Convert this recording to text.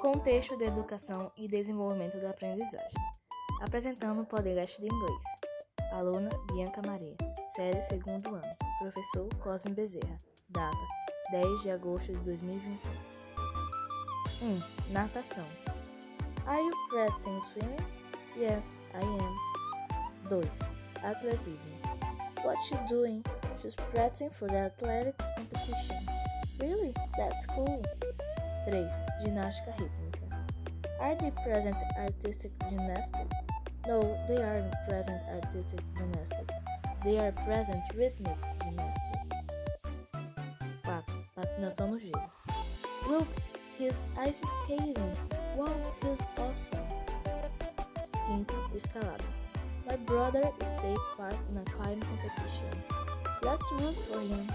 Contexto da educação e desenvolvimento da aprendizagem. Apresentando o podcast de inglês. Aluna Bianca Maria, série segundo ano. Professor Cosme Bezerra. Data 10 de agosto de 2021. 1. Natação. Are you practicing swimming? Yes, I am. 2. Atletismo. What you doing? She's practicing for the athletics competition. Really? That's cool. 3. Ginástica rítmica. Are they present artistic gymnastics? No, they aren't present artistic gymnastics. They are present rhythmic gymnastics. 4. Patinação no gelo. Look, he's ice skating. Wow, he's awesome. 5. Escalada. My brother is take part in a climbing competition. Let's root for him.